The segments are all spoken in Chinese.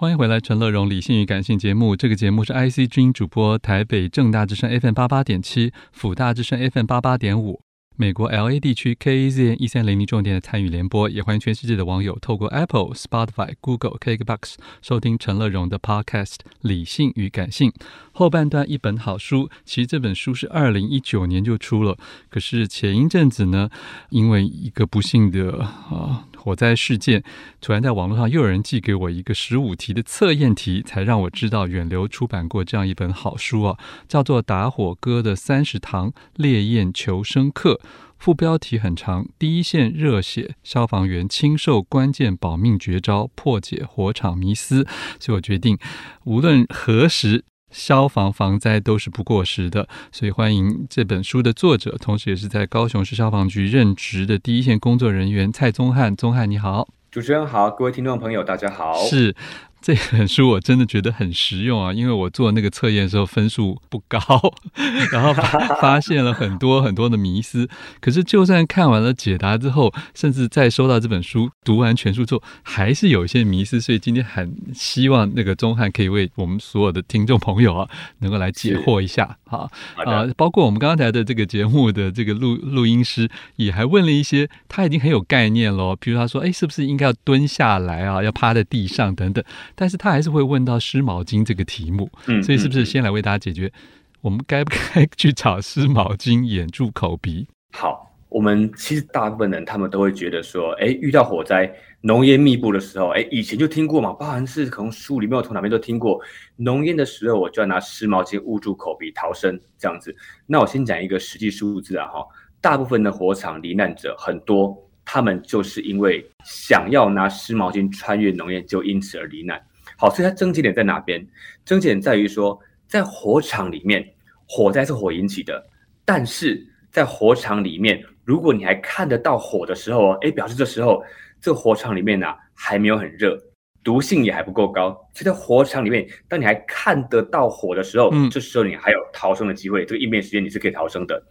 欢迎回来，陈乐融理性与感性节目。这个节目是 IC 之音主播，台北正大之声 FM 八八点七，辅大之声 FM 八八点五。美国 LA 地区 KAZN 一三零零重点的参与联播，也欢迎全世界的网友透过 Apple、Spotify、Google、Kickbox 收听陈乐融的 Podcast《理性与感性》。后半段一本好书，其实这本书是二零一九年就出了，可是前一阵子呢，因为一个不幸的啊。火灾事件，突然在网络上又有人寄给我一个十五题的测验题，才让我知道远流出版过这样一本好书啊，叫做《打火哥的三十堂烈焰求生课》，副标题很长，第一线热血消防员亲授关键保命绝招，破解火场迷思。所以我决定，无论何时。消防防灾都是不过时的，所以欢迎这本书的作者，同时也是在高雄市消防局任职的第一线工作人员蔡宗翰。宗翰你好，主持人好，各位听众朋友大家好。是。这本书我真的觉得很实用啊，因为我做那个测验的时候分数不高，然后发现了很多很多的迷思。可是就算看完了解答之后，甚至再收到这本书读完全书之后，还是有一些迷思。所以今天很希望那个钟汉可以为我们所有的听众朋友啊，能够来解惑一下啊啊！包括我们刚才的这个节目的这个录录音师也还问了一些，他已经很有概念了。比如他说，哎，是不是应该要蹲下来啊，要趴在地上等等。但是他还是会问到湿毛巾这个题目，嗯，所以是不是先来为大家解决，嗯、我们该不该去找湿毛巾掩住口鼻？好，我们其实大部分人他们都会觉得说，哎，遇到火灾浓烟密布的时候，哎，以前就听过嘛，包含是可能书里面从哪边都听过，浓烟的时候我就要拿湿毛巾捂住口鼻逃生这样子。那我先讲一个实际数字啊，哈，大部分的火场罹难者很多，他们就是因为想要拿湿毛巾穿越浓烟，就因此而罹难。好，所以它症结点在哪边？症结点在于说，在火场里面，火灾是火引起的，但是在火场里面，如果你还看得到火的时候，哎，表示这时候这个火场里面呢、啊、还没有很热，毒性也还不够高。所以在火场里面，当你还看得到火的时候，嗯，这时候你还有逃生的机会，这个应变时间你是可以逃生的。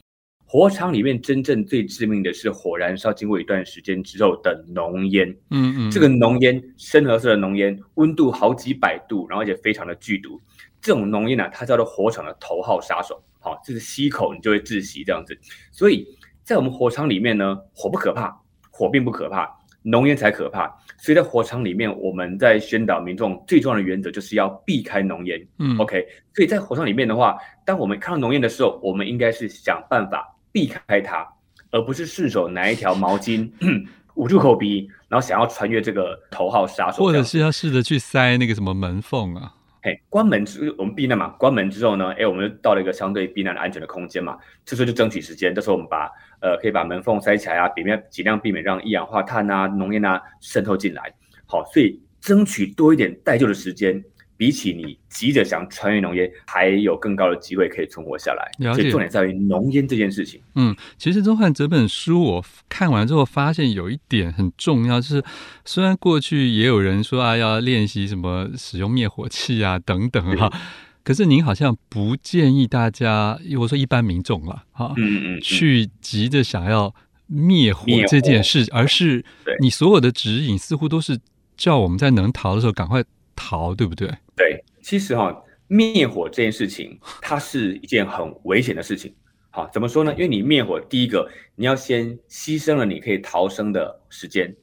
火场里面真正最致命的是火燃烧经过一段时间之后的浓烟，嗯嗯，这个浓烟深褐色的浓烟，温度好几百度，然后而且非常的剧毒。这种浓烟呢，它叫做火场的头号杀手。好，这是吸口你就会窒息这样子。所以在我们火场里面呢，火不可怕，火并不可怕，浓烟才可怕。所以在火场里面，我们在宣导民众最重要的原则就是要避开浓烟。嗯，OK。所以在火场里面的话，当我们看到浓烟的时候，我们应该是想办法。避开它，而不是顺手拿一条毛巾 捂住口鼻，然后想要穿越这个头号杀手，或者是要试着去塞那个什么门缝啊？嘿，关门之我们避难嘛，关门之后呢，哎，我们就到了一个相对避难的安全的空间嘛，这时候就争取时间，这时候我们把呃可以把门缝塞起来啊，避免尽量避免让一氧化碳啊、浓烟啊渗透进来。好，所以争取多一点待救的时间。比起你急着想穿越浓烟，还有更高的机会可以存活下来。了解。所以重点在于浓烟这件事情。嗯，其实宗翰这本书我看完之后，发现有一点很重要，就是虽然过去也有人说啊，要练习什么使用灭火器啊等等哈、啊，可是您好像不建议大家，我说一般民众了哈，嗯嗯，嗯，去急着想要灭火这件事，而是你所有的指引似乎都是叫我们在能逃的时候赶快逃，对不对？对，其实哈、哦，灭火这件事情，它是一件很危险的事情。好，怎么说呢？因为你灭火，第一个你要先牺牲了你可以逃生的时间，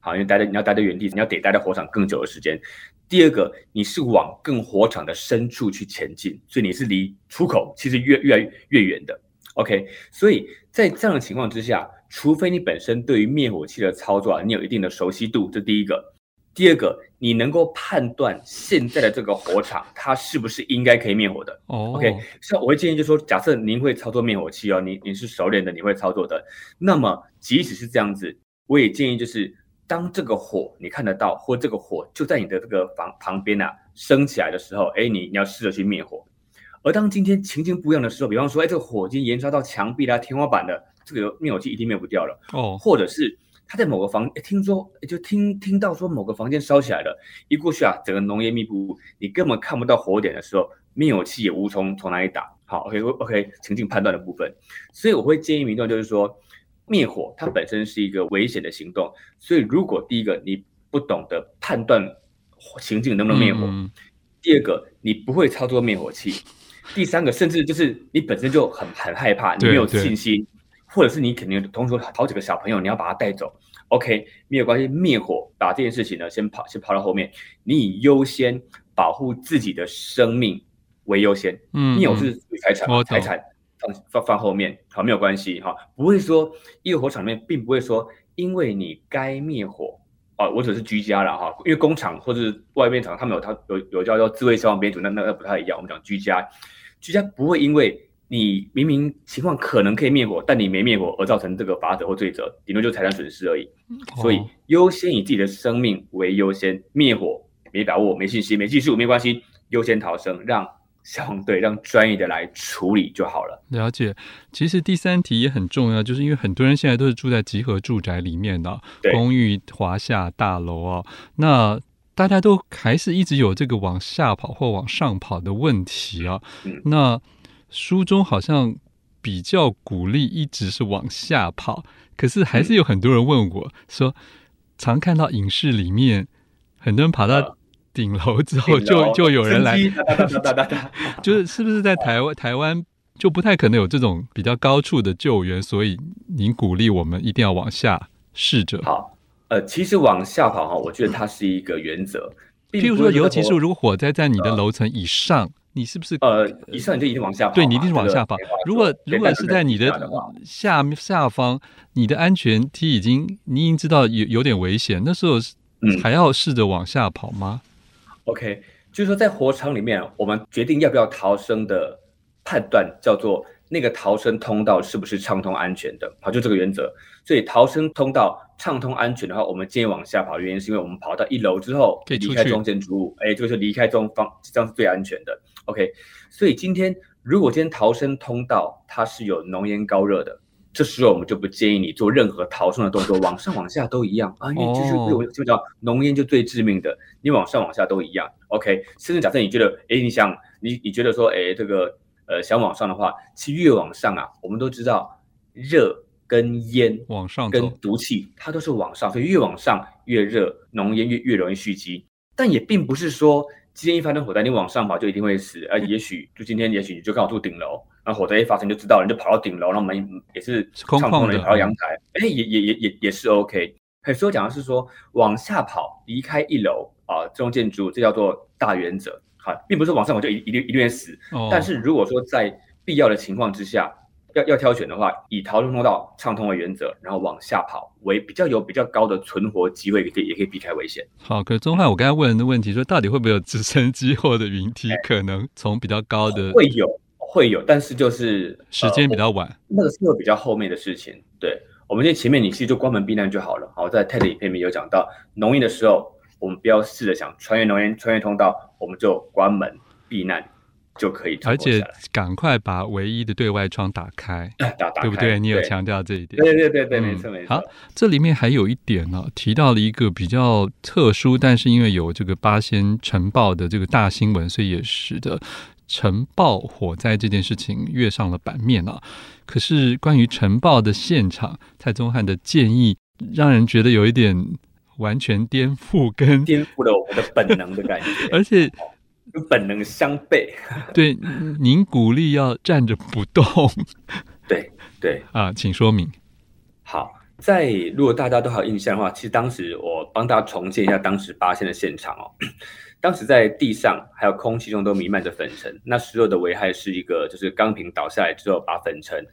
好，因为待在你要待在原地，你要得待在火场更久的时间。第二个，你是往更火场的深处去前进，所以你是离出口其实越越来越远的。OK，所以在这样的情况之下，除非你本身对于灭火器的操作啊，你有一定的熟悉度，这第一个。第二个，你能够判断现在的这个火场，它是不是应该可以灭火的？哦、oh.，OK，所以我会建议，就是说，假设您会操作灭火器哦，你你是熟练的，你会操作的，那么即使是这样子，我也建议，就是当这个火你看得到，或这个火就在你的这个房旁边啊升起来的时候，哎，你你要试着去灭火。而当今天情境不一样的时候，比方说，哎，这个火已经延烧到墙壁啦、天花板了，这个灭火器一定灭不掉了。哦、oh.，或者是。他在某个房，听说就听听到说某个房间烧起来了，一过去啊，整个浓烟密布，你根本看不到火点的时候，灭火器也无从从哪里打。好，OK OK，情境判断的部分，所以我会建议民众就是说，灭火它本身是一个危险的行动，所以如果第一个你不懂得判断情境能不能灭火？嗯、第二个，你不会操作灭火器；第三个，甚至就是你本身就很很害怕，你没有信心，或者是你肯定同时好几个小朋友，你要把他带走。OK，没有关系，灭火把这件事情呢先跑先跑到后面，你以优先保护自己的生命为优先。嗯，灭火是财产，财产放放放后面，好，没有关系哈，不会说一个火场里面并不会说，因为你该灭火啊，我只是居家了哈，因为工厂或者是外面厂他们有他有有叫做自卫消防编组，那那那不太一样，我们讲居家，居家不会因为。你明明情况可能可以灭火，但你没灭火而造成这个罚则或罪责，顶多就财产损失而已。哦、所以优先以自己的生命为优先，灭火没把握、没信息、没技术没关系，优先逃生，让消防队、让专业的来处理就好了。了解。其实第三题也很重要，就是因为很多人现在都是住在集合住宅里面的对公寓、华夏大楼啊，那大家都还是一直有这个往下跑或往上跑的问题啊。嗯、那书中好像比较鼓励一直是往下跑，可是还是有很多人问我说，常看到影视里面很多人跑到顶楼之后就，就就有人来，就是是不是在台湾台湾就不太可能有这种比较高处的救援，所以您鼓励我们一定要往下试着。好，呃，其实往下跑哈，我觉得它是一个原则。譬如说，尤其是如果火灾在你的楼层以上。你是不是呃，以上你就一定往下跑？对，你一定是往下跑。如果如果是在你的下下方，你的安全梯已经你已经知道有有点危险，那时候还要试着往下跑吗？嗯，OK，就是说在火场里面，我们决定要不要逃生的判断叫做那个逃生通道是不是畅通安全的？好，就这个原则。所以逃生通道畅通安全的话，我们建议往下跑。原因是因为我们跑到一楼之后，可以离开中建筑物，哎，这个是离开中方，这样是最安全的。OK，所以今天如果今天逃生通道它是有浓烟高热的，这时候我们就不建议你做任何逃生的动作，往上往下都一样啊，因为就是我就叫浓烟就最致命的，你往上往下都一样。OK，甚至假设你觉得，哎，你想你你觉得说，哎，这个呃想往上的话，其实越往上啊，我们都知道热跟烟往上跟毒气它都是往上，所以越往上越热，浓烟越越容易蓄积，但也并不是说。今天一发生火灾，你往上跑就一定会死。呃，也许就今天，也许你就刚好住顶楼，然后火灾一发生就知道了，你就跑到顶楼，然后门也是畅通的，跑到阳台，哎，也也也也也是 OK。所以我讲的是说，往下跑，离开一楼啊，这种建筑这叫做大原则，好，并不是往上跑就一一定一定会死。哦。但是如果说在必要的情况之下，要要挑选的话，以逃生通道畅通为原则，然后往下跑为比较有比较高的存活机会，也可以也可以避开危险。好，可是宗翰，我刚才问的问题说，到底会不会有直升机或者云梯可能从比较高的？会有会有，但是就是时间比较晚，呃、那个是会比较后面的事情。对，我们在前面你其实就关门避难就好了。好，在 TED 影片里面有讲到，浓烟的时候，我们不要试着想穿越浓烟穿越通道，我们就关门避难。就可以，而且赶快把唯一的对外窗打开，打对不对？你有强调这一点，对对对对，没错没错。好，这里面还有一点呢，提到了一个比较特殊，但是因为有这个八仙尘爆的这个大新闻，所以也使得尘爆火灾这件事情跃上了版面啊。可是关于尘爆的现场，蔡宗汉的建议让人觉得有一点完全颠覆跟颠覆了我们的本能的感觉，而且。与本能相悖。对，您鼓励要站着不动。对对啊，请说明。好，在如果大家都还有印象的话，其实当时我帮大家重建一下当时八仙的现场哦。当时在地上还有空气中都弥漫着粉尘，那所有的危害是一个，就是钢瓶倒下来之后把粉尘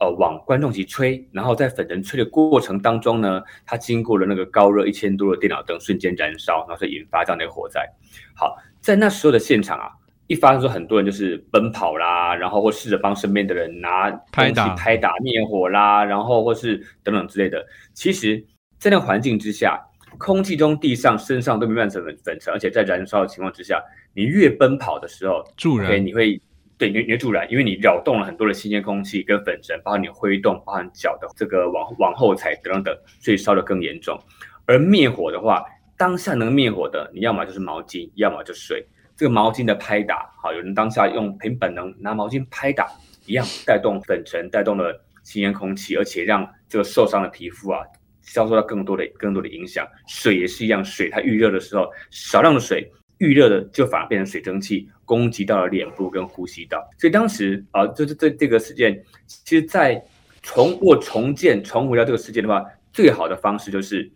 呃往观众席吹，然后在粉尘吹的过程当中呢，它经过了那个高热一千多的电脑灯瞬间燃烧，然后所以引发这样的一个火灾。好。在那时候的现场啊，一发生说很多人就是奔跑啦，然后或试着帮身边的人拿东西拍打灭火啦，然后或是等等之类的。其实，在那个环境之下，空气中、地上、身上都弥漫成粉粉尘，而且在燃烧的情况之下，你越奔跑的时候，助燃，okay, 你会对你越助燃，因为你扰动了很多的新鲜空气跟粉尘，包括你挥动，包含脚的这个往往后踩等等，所以烧得更严重。而灭火的话，当下能灭火的，你要么就是毛巾，要么就是水。这个毛巾的拍打，好，有人当下用凭本能拿毛巾拍打，一样带动粉尘，带动了新鲜空气，而且让这个受伤的皮肤啊，遭受到更多的更多的影响。水也是一样，水它遇热的时候，少量的水遇热的就反而变成水蒸气，攻击到了脸部跟呼吸道。所以当时啊，就是这这个事件，其实在重或重建重回到这个事件的话，最好的方式就是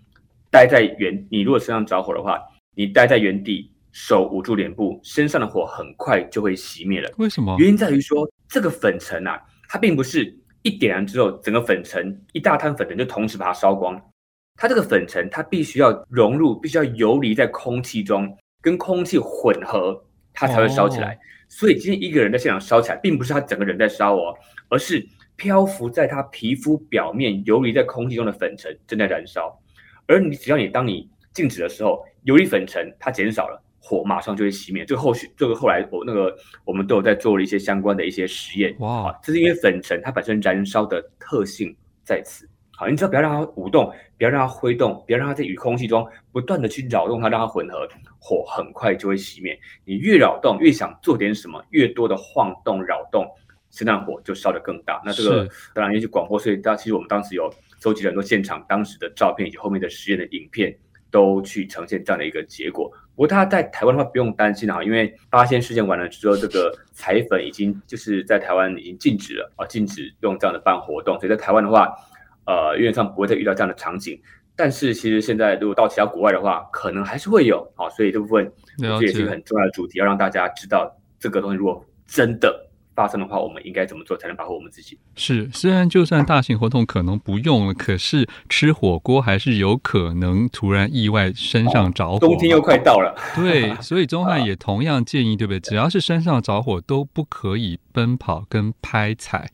待在原。你如果身上着火的话，你待在原地，手捂住脸部，身上的火很快就会熄灭了。为什么？原因在于说，这个粉尘啊，它并不是一点燃之后，整个粉尘一大滩粉尘就同时把它烧光。它这个粉尘，它必须要融入，必须要游离在空气中，跟空气混合，它才会烧起来。哦、所以今天一个人在现场烧起来，并不是他整个人在烧哦，而是漂浮在他皮肤表面、游离在空气中的粉尘正在燃烧。而你只要你当你静止的时候，游离粉尘它减少了。火马上就会熄灭。这个后续，这个后来我那个我们都有在做了一些相关的一些实验。哇，好，这是因为粉尘它本身燃烧的特性在此。好，你只要不要让它舞动，不要让它挥动，不要让它在与空气中不断的去扰动它，让它混合，火很快就会熄灭。你越扰动，越想做点什么，越多的晃动扰动，身上火就烧得更大。那这个当然因为是广播，所以大其实我们当时有收集了很多现场当时的照片以及后面的实验的影片。都去呈现这样的一个结果。不过他在台湾的话不用担心啊，因为八仙事件完了之后，这个彩粉已经就是在台湾已经禁止了啊，禁止用这样的办活动。所以在台湾的话，呃，原则上不会再遇到这样的场景。但是其实现在如果到其他国外的话，可能还是会有啊。所以这部分这也是一个很重要的主题，要让大家知道这个东西如果真的。发生的话，我们应该怎么做才能保护我们自己？是，虽然就算大型活动可能不用了，可是吃火锅还是有可能突然意外身上着火。冬天又快到了，对，所以钟汉也同样建议，对不对？只要是身上着火，都不可以奔跑跟拍踩。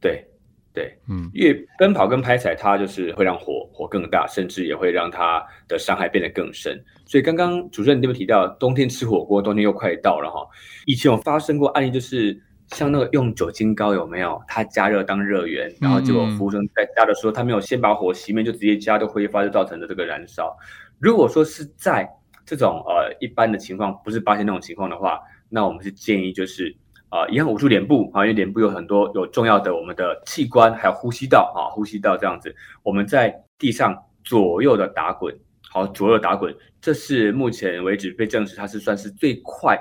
对，对，嗯，因为奔跑跟拍踩，它就是会让火火更大，甚至也会让它的伤害变得更深。所以刚刚主持人你有没有提到，冬天吃火锅，冬天又快到了哈。以前有发生过案例，就是。像那个用酒精膏有没有？它加热当热源，然后结果服务生在加的时候，他没有先把火熄灭，就直接加，就挥发，就造成了这个燃烧。如果说是在这种呃一般的情况，不是八仙那种情况的话，那我们是建议就是呃一样捂住脸部啊，因为脸部有很多有重要的我们的器官，还有呼吸道啊，呼吸道这样子，我们在地上左右的打滚，好，左右打滚，这是目前为止被证实它是算是最快、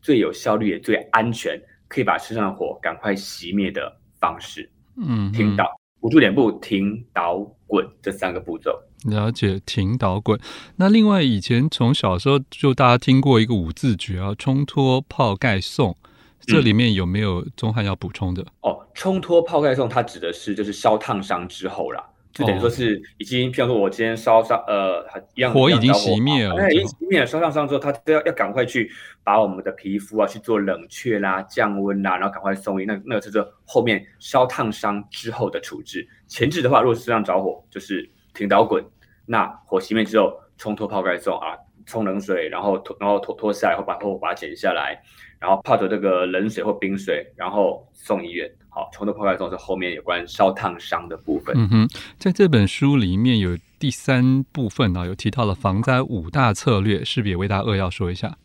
最有效率也最安全。可以把身上的火赶快熄灭的方式，嗯，停倒，捂住脸部，停倒滚这三个步骤。了解，停倒滚。那另外，以前从小时候就大家听过一个五字诀啊，冲脱泡盖送，这里面有没有钟汉要补充的？嗯、哦，冲脱泡盖送，它指的是就是烧烫伤之后啦。就等于说是已经，譬如说我今天烧伤呃，一样火已经熄灭了，已经熄灭了，烧烫伤之后，他都要要赶快去把我们的皮肤啊去做冷却啦、降温啦，然后赶快送医。那那个就是后面烧烫伤之后的处置。前置的话，如果是身上着火，就是停导滚。那火熄灭之后，冲脱泡盖送啊，冲冷水，然后脱然后脱脱下来，或把或把它剪下来，然后泡着这个冷水或冰水，然后送医院。好，冲脱泡盖送是后面有关烧烫伤的部分。嗯哼，在这本书里面有第三部分呢，有提到了防灾五大策略，是不是也为大家扼要说一下？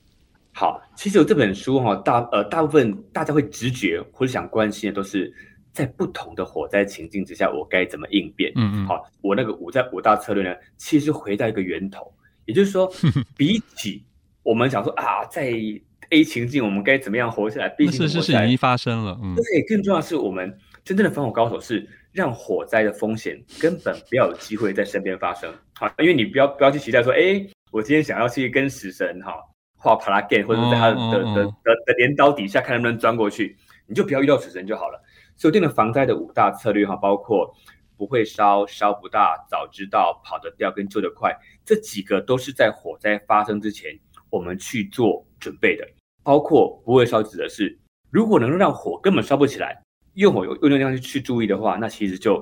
好，其实有这本书哈，大呃大部分大家会直觉或者想关心的都是在不同的火灾情境之下，我该怎么应变？嗯嗯，好，我那个五在五大策略呢，其实回到一个源头，也就是说，比起我们想说啊，在 A 情境，我们该怎么样活下来？毕竟是是是，已经发生了。嗯，对，更重要的是，我们真正的防火高手是让火灾的风险根本不要有机会在身边发生。好，因为你不要不要去期待说，哎，我今天想要去跟死神哈画帕拉 game，或者在他的的的的镰刀底下看能不能钻过去，你就不要遇到死神就好了。所以，定了防灾的五大策略哈，包括不会烧、烧不大、早知道、跑得掉跟救得快，这几个都是在火灾发生之前我们去做准备的。包括不会烧，指的是如果能让火根本烧不起来，用火用用量去去注意的话，那其实就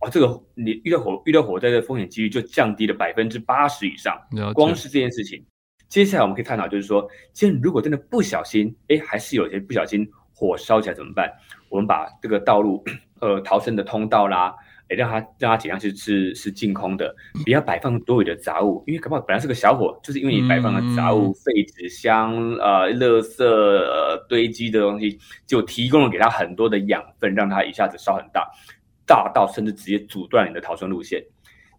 哦，这个你遇到火遇到火灾的风险几率就降低了百分之八十以上。光是这件事情，接下来我们可以探讨，就是说，既然如果真的不小心，哎，还是有些不小心火烧起来怎么办？我们把这个道路 呃逃生的通道啦。哎，让它让它尽量是是是净空的，不要摆放多余的杂物，因为搞不好本来是个小火，就是因为你摆放了杂物、废纸箱、呃、垃圾、呃堆积的东西，就提供了给它很多的养分，让它一下子烧很大，大到甚至直接阻断你的逃生路线。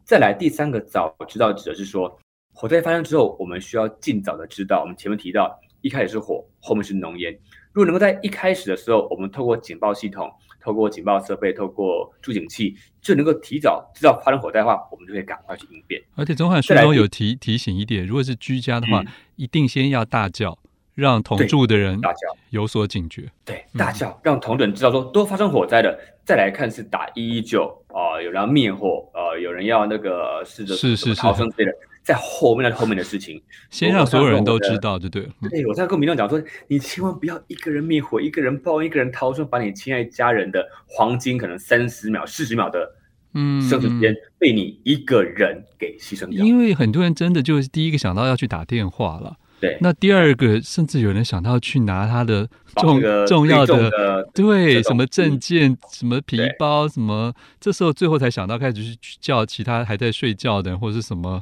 再来第三个早知道指的是说，火灾发生之后，我们需要尽早的知道。我们前面提到，一开始是火，后面是浓烟。如果能够在一开始的时候，我们透过警报系统、透过警报设备、透过助警器，就能够提早知道发生火灾的话，我们就可以赶快去应变。而且，中汉书中有提提醒一点，如果是居家的话，嗯、一定先要大叫。让同住的人大叫有所警觉，对，大叫让同人知道说都发生火灾了，再来看是打一一九啊，有人要灭火，呃，有人要那个试着是是是逃生之类的，在后面的后面的事情，先让所有人都知道就对了。对，我在跟民众讲说，你千万不要一个人灭火，一个人报，一个人逃生，把你亲爱家人的黄金可能三十秒、四十秒的嗯生存时间被你一个人给牺牲掉。因为很多人真的就是第一个想到要去打电话了。对，那第二个，甚至有人想到去拿他的重重要的，的对，什么证件、什么皮包、什么，这时候最后才想到开始去叫其他还在睡觉的人或者是什么，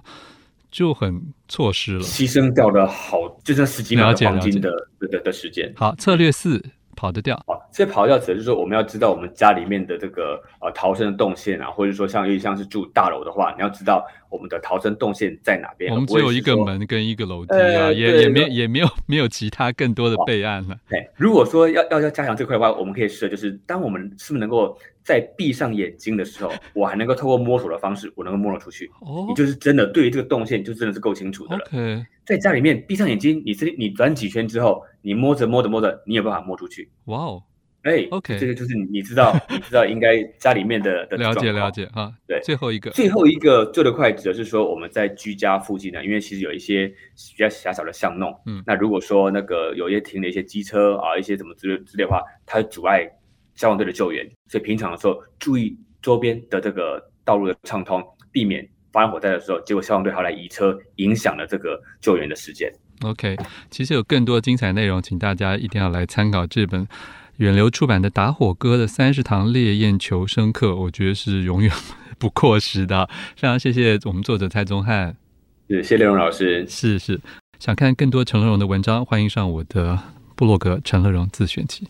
就很错失了，牺牲掉了好，就剩十几秒黄金的的的的时间。好，策略四。跑得掉啊！这跑得掉指的就是说，我们要知道我们家里面的这个呃逃生的动线啊，或者说像，尤其像是住大楼的话，你要知道我们的逃生动线在哪边。我们只有一个门跟一个楼梯啊，呃、也也没也没有没有其他更多的备案了。对，如果说要要要加强这块的话，我们可以试，就是当我们是不是能够在闭上眼睛的时候，我还能够透过摸索的方式，我能够摸得出去。哦，你就是真的对于这个动线就真的是够清楚的了。Okay. 在家里面闭上眼睛，你是你转几圈之后，你摸着摸着摸着，你有办法摸出去。哇哦！哎，OK，这个就是你知道，你知道应该家里面的的 了解了解哈。对，最后一个，最后一个做的快指的是说我们在居家附近呢，因为其实有一些比较狭小的巷弄，嗯，那如果说那个有一些停了一些机车啊，一些什么之类之类的话，它会阻碍消防队的救援，所以平常的时候注意周边的这个道路的畅通，避免发生火灾的时候，结果消防队还来移车，影响了这个救援的时间。OK，其实有更多精彩内容，请大家一定要来参考这本。远流出版的《打火哥的三十堂烈焰求生课》，我觉得是永远不过时的。非常谢谢我们作者蔡宗翰，谢谢乐荣老师。是是，想看更多陈乐融的文章，欢迎上我的部落格陈乐融自选集。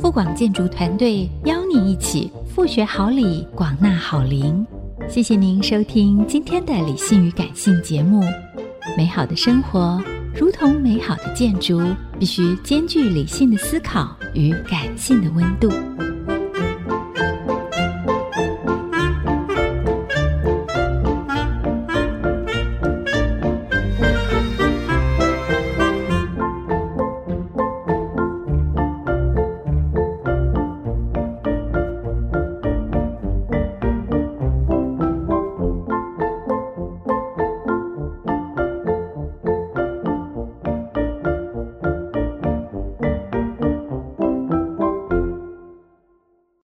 富广建筑团队邀你一起富学好礼，广纳好邻。谢谢您收听今天的理性与感性节目。美好的生活，如同美好的建筑，必须兼具理性的思考与感性的温度。